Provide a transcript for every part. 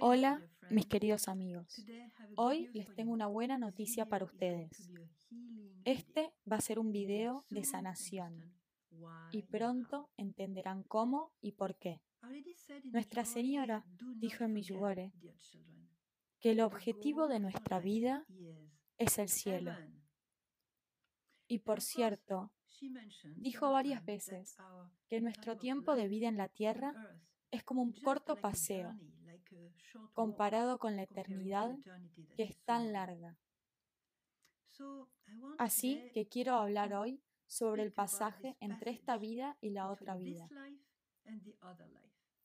Hola, mis queridos amigos. Hoy les tengo una buena noticia para ustedes. Este va a ser un video de sanación y pronto entenderán cómo y por qué. Nuestra Señora dijo en Miyugore que el objetivo de nuestra vida es el cielo. Y por cierto, dijo varias veces que nuestro tiempo de vida en la tierra es como un corto paseo comparado con la eternidad que es tan larga. Así que quiero hablar hoy sobre el pasaje entre esta vida y la otra vida.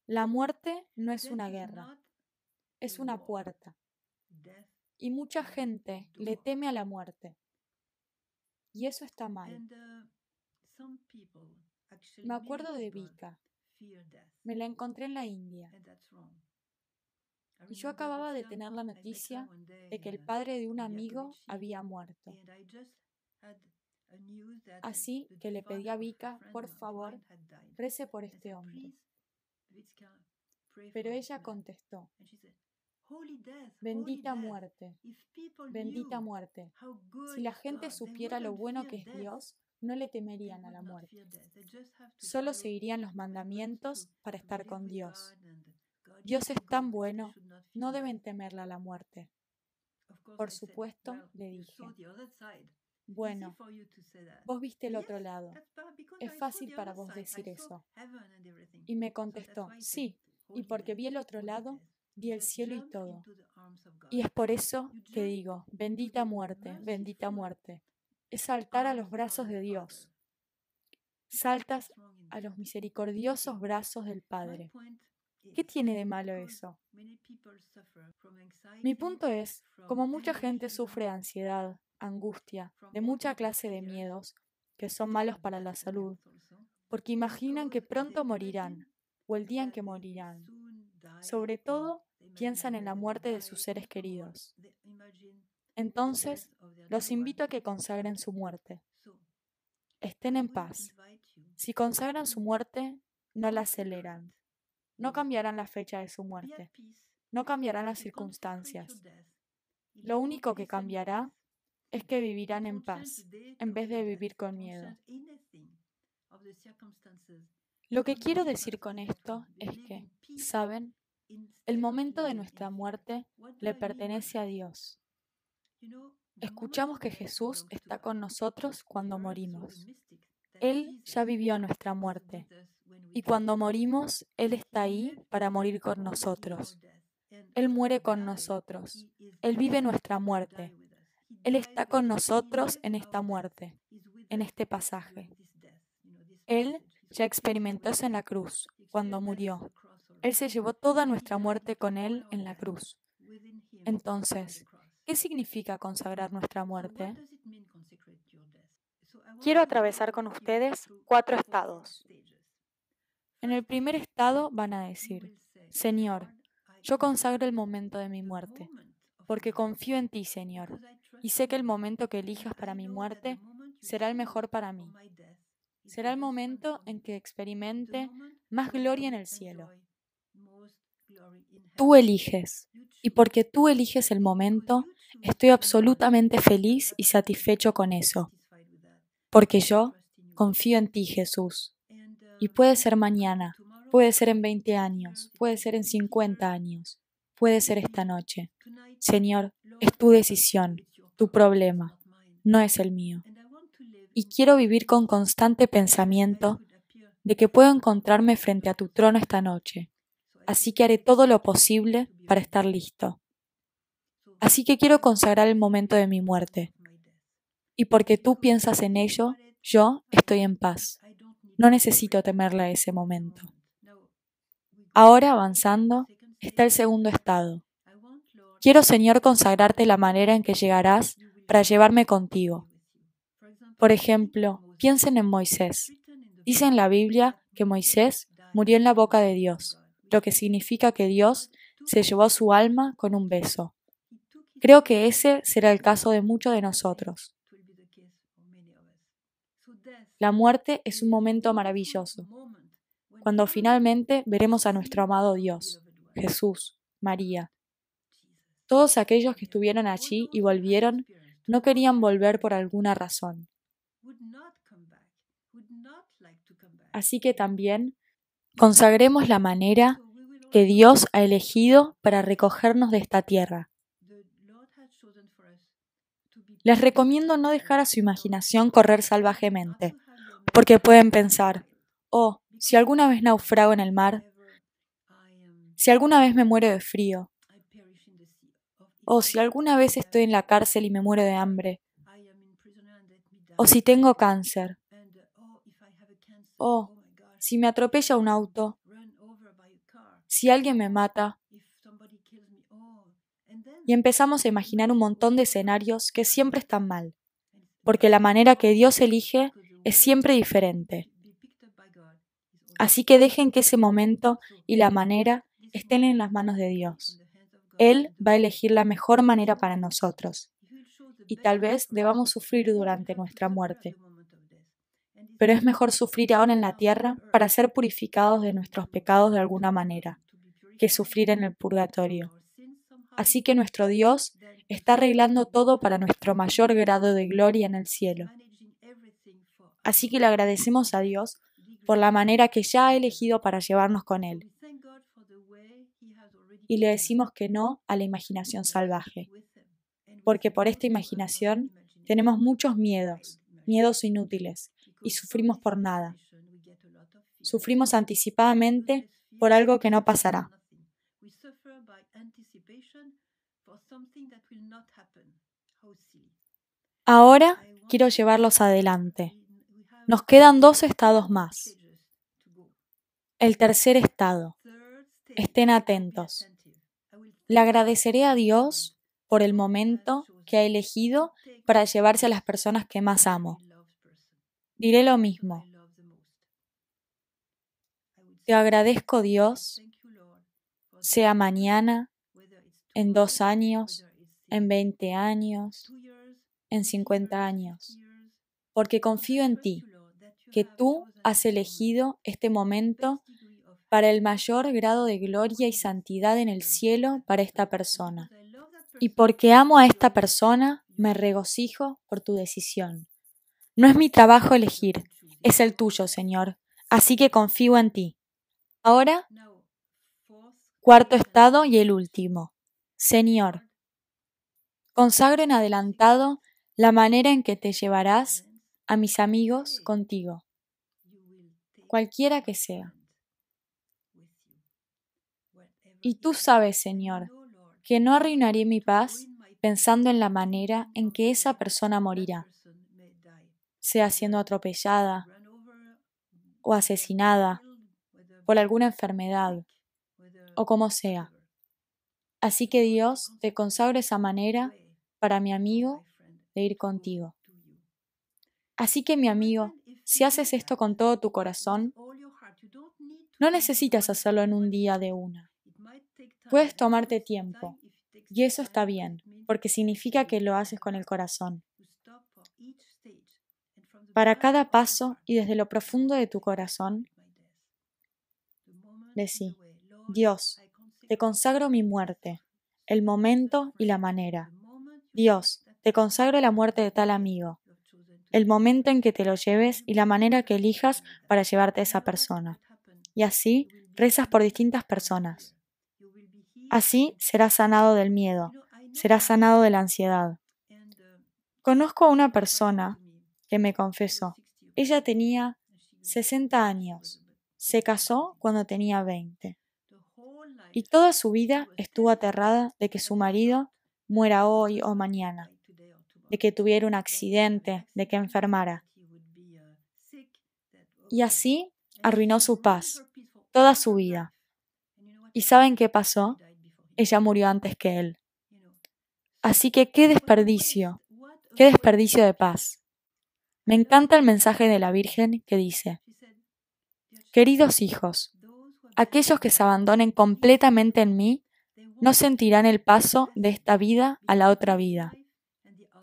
La muerte no es una guerra, es una puerta. Y mucha gente le teme a la muerte. Y eso está mal. Me acuerdo de Vika. Me la encontré en la India. Y yo acababa de tener la noticia de que el padre de un amigo había muerto. Así que le pedí a Vika, por favor, rece por este hombre. Pero ella contestó, Bendita muerte, bendita muerte. Si la gente supiera lo bueno que es Dios, no le temerían a la muerte. Solo seguirían los mandamientos para estar con Dios. Dios es tan bueno, no deben temerle a la muerte. Por supuesto, le dije. Bueno, vos viste el otro lado. Es fácil para vos decir eso. Y me contestó, sí, y porque vi el otro lado, vi el cielo y todo. Y es por eso que digo, bendita muerte, bendita muerte. Es saltar a los brazos de Dios. Saltas a los misericordiosos brazos del Padre. ¿Qué tiene de malo eso? Mi punto es, como mucha gente sufre ansiedad, angustia, de mucha clase de miedos, que son malos para la salud, porque imaginan que pronto morirán, o el día en que morirán. Sobre todo, piensan en la muerte de sus seres queridos. Entonces, los invito a que consagren su muerte. Estén en paz. Si consagran su muerte, no la aceleran. No cambiarán la fecha de su muerte. No cambiarán las circunstancias. Lo único que cambiará es que vivirán en paz en vez de vivir con miedo. Lo que quiero decir con esto es que, ¿saben? El momento de nuestra muerte le pertenece a Dios. Escuchamos que Jesús está con nosotros cuando morimos. Él ya vivió nuestra muerte y cuando morimos, Él está ahí para morir con nosotros. Él muere con nosotros. Él vive nuestra muerte. Él está con nosotros en esta muerte, en este pasaje. Él ya experimentó eso en la cruz, cuando murió. Él se llevó toda nuestra muerte con Él en la cruz. Entonces, ¿qué significa consagrar nuestra muerte? Quiero atravesar con ustedes cuatro estados. En el primer estado van a decir, Señor, yo consagro el momento de mi muerte, porque confío en ti, Señor, y sé que el momento que elijas para mi muerte será el mejor para mí. Será el momento en que experimente más gloria en el cielo. Tú eliges, y porque tú eliges el momento, estoy absolutamente feliz y satisfecho con eso, porque yo confío en ti, Jesús. Y puede ser mañana, puede ser en 20 años, puede ser en 50 años, puede ser esta noche. Señor, es tu decisión, tu problema, no es el mío. Y quiero vivir con constante pensamiento de que puedo encontrarme frente a tu trono esta noche. Así que haré todo lo posible para estar listo. Así que quiero consagrar el momento de mi muerte. Y porque tú piensas en ello, yo estoy en paz. No necesito temerle a ese momento. Ahora, avanzando, está el segundo estado. Quiero, Señor, consagrarte la manera en que llegarás para llevarme contigo. Por ejemplo, piensen en Moisés. Dice en la Biblia que Moisés murió en la boca de Dios, lo que significa que Dios se llevó su alma con un beso. Creo que ese será el caso de muchos de nosotros. La muerte es un momento maravilloso, cuando finalmente veremos a nuestro amado Dios, Jesús, María. Todos aquellos que estuvieron allí y volvieron no querían volver por alguna razón. Así que también consagremos la manera que Dios ha elegido para recogernos de esta tierra. Les recomiendo no dejar a su imaginación correr salvajemente, porque pueden pensar, oh, si alguna vez naufrago en el mar, si alguna vez me muero de frío, o si alguna vez estoy en la cárcel y me muero de hambre, o si tengo cáncer, o si me atropella un auto, si alguien me mata. Y empezamos a imaginar un montón de escenarios que siempre están mal, porque la manera que Dios elige es siempre diferente. Así que dejen que ese momento y la manera estén en las manos de Dios. Él va a elegir la mejor manera para nosotros. Y tal vez debamos sufrir durante nuestra muerte. Pero es mejor sufrir ahora en la tierra para ser purificados de nuestros pecados de alguna manera, que sufrir en el purgatorio. Así que nuestro Dios está arreglando todo para nuestro mayor grado de gloria en el cielo. Así que le agradecemos a Dios por la manera que ya ha elegido para llevarnos con Él. Y le decimos que no a la imaginación salvaje, porque por esta imaginación tenemos muchos miedos, miedos inútiles, y sufrimos por nada. Sufrimos anticipadamente por algo que no pasará. Ahora quiero llevarlos adelante. Nos quedan dos estados más. El tercer estado. Estén atentos. Le agradeceré a Dios por el momento que ha elegido para llevarse a las personas que más amo. Diré lo mismo. Te agradezco Dios, sea mañana, en dos años, en veinte años, en cincuenta años, porque confío en ti que tú has elegido este momento para el mayor grado de gloria y santidad en el cielo para esta persona. Y porque amo a esta persona, me regocijo por tu decisión. No es mi trabajo elegir, es el tuyo, Señor, así que confío en ti. Ahora, cuarto estado y el último. Señor, consagro en adelantado la manera en que te llevarás a mis amigos contigo, cualquiera que sea. Y tú sabes, Señor, que no arruinaré mi paz pensando en la manera en que esa persona morirá, sea siendo atropellada o asesinada por alguna enfermedad o como sea. Así que Dios te consagro esa manera para mi amigo de ir contigo. Así que mi amigo, si haces esto con todo tu corazón, no necesitas hacerlo en un día de una. Puedes tomarte tiempo, y eso está bien, porque significa que lo haces con el corazón. Para cada paso y desde lo profundo de tu corazón, decí, Dios, te consagro mi muerte, el momento y la manera. Dios, te consagro la muerte de tal amigo el momento en que te lo lleves y la manera que elijas para llevarte a esa persona. Y así rezas por distintas personas. Así serás sanado del miedo, serás sanado de la ansiedad. Conozco a una persona que me confesó. Ella tenía 60 años. Se casó cuando tenía 20. Y toda su vida estuvo aterrada de que su marido muera hoy o mañana de que tuviera un accidente, de que enfermara. Y así arruinó su paz, toda su vida. ¿Y saben qué pasó? Ella murió antes que él. Así que qué desperdicio, qué desperdicio de paz. Me encanta el mensaje de la Virgen que dice, Queridos hijos, aquellos que se abandonen completamente en mí no sentirán el paso de esta vida a la otra vida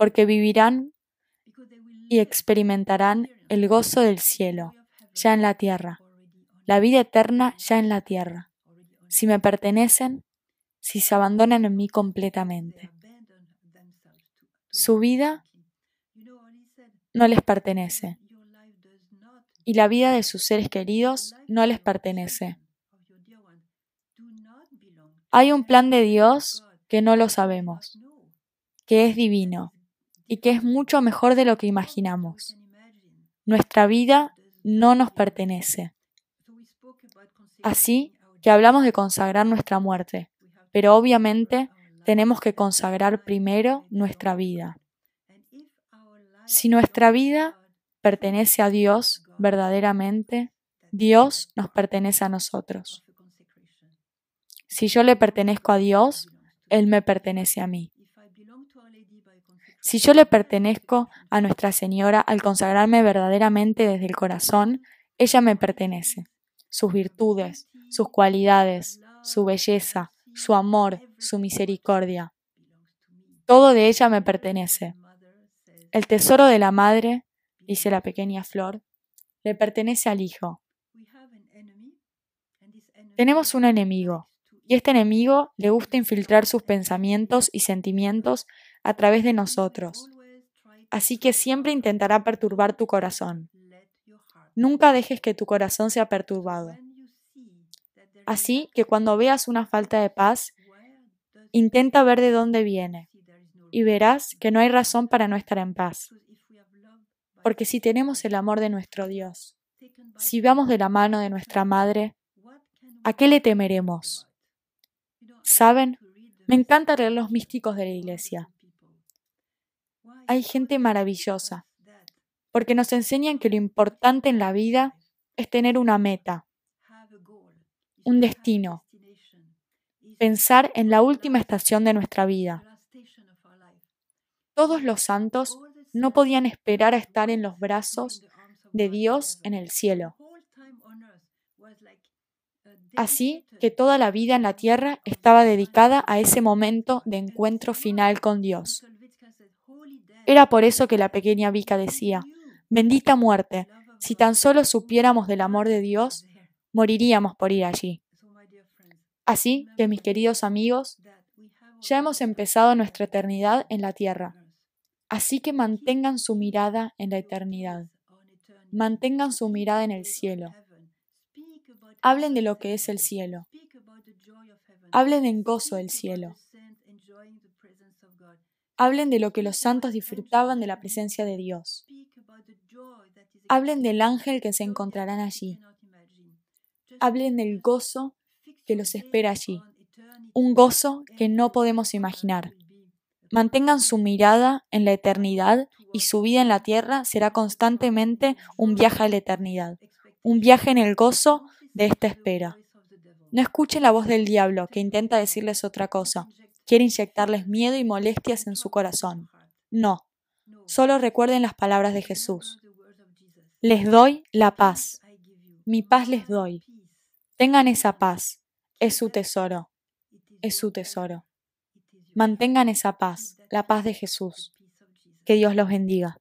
porque vivirán y experimentarán el gozo del cielo, ya en la tierra, la vida eterna ya en la tierra. Si me pertenecen, si se abandonan en mí completamente. Su vida no les pertenece y la vida de sus seres queridos no les pertenece. Hay un plan de Dios que no lo sabemos, que es divino y que es mucho mejor de lo que imaginamos. Nuestra vida no nos pertenece. Así que hablamos de consagrar nuestra muerte, pero obviamente tenemos que consagrar primero nuestra vida. Si nuestra vida pertenece a Dios verdaderamente, Dios nos pertenece a nosotros. Si yo le pertenezco a Dios, Él me pertenece a mí. Si yo le pertenezco a Nuestra Señora al consagrarme verdaderamente desde el corazón, ella me pertenece. Sus virtudes, sus cualidades, su belleza, su amor, su misericordia. Todo de ella me pertenece. El tesoro de la madre, dice la pequeña flor, le pertenece al hijo. Tenemos un enemigo, y este enemigo le gusta infiltrar sus pensamientos y sentimientos a través de nosotros. Así que siempre intentará perturbar tu corazón. Nunca dejes que tu corazón sea perturbado. Así que cuando veas una falta de paz, intenta ver de dónde viene y verás que no hay razón para no estar en paz. Porque si tenemos el amor de nuestro Dios, si vamos de la mano de nuestra Madre, ¿a qué le temeremos? ¿Saben? Me encanta leer los místicos de la Iglesia. Hay gente maravillosa, porque nos enseñan que lo importante en la vida es tener una meta, un destino, pensar en la última estación de nuestra vida. Todos los santos no podían esperar a estar en los brazos de Dios en el cielo. Así que toda la vida en la tierra estaba dedicada a ese momento de encuentro final con Dios. Era por eso que la pequeña Vika decía, bendita muerte, si tan solo supiéramos del amor de Dios, moriríamos por ir allí. Así que, mis queridos amigos, ya hemos empezado nuestra eternidad en la tierra. Así que mantengan su mirada en la eternidad. Mantengan su mirada en el cielo. Hablen de lo que es el cielo. Hablen en gozo del cielo. Hablen de lo que los santos disfrutaban de la presencia de Dios. Hablen del ángel que se encontrarán allí. Hablen del gozo que los espera allí. Un gozo que no podemos imaginar. Mantengan su mirada en la eternidad y su vida en la tierra será constantemente un viaje a la eternidad, un viaje en el gozo de esta espera. No escuchen la voz del diablo que intenta decirles otra cosa, quiere inyectarles miedo y molestias en su corazón. No, solo recuerden las palabras de Jesús. Les doy la paz. Mi paz les doy. Tengan esa paz. Es su tesoro. Es su tesoro. Mantengan esa paz, la paz de Jesús. Que Dios los bendiga.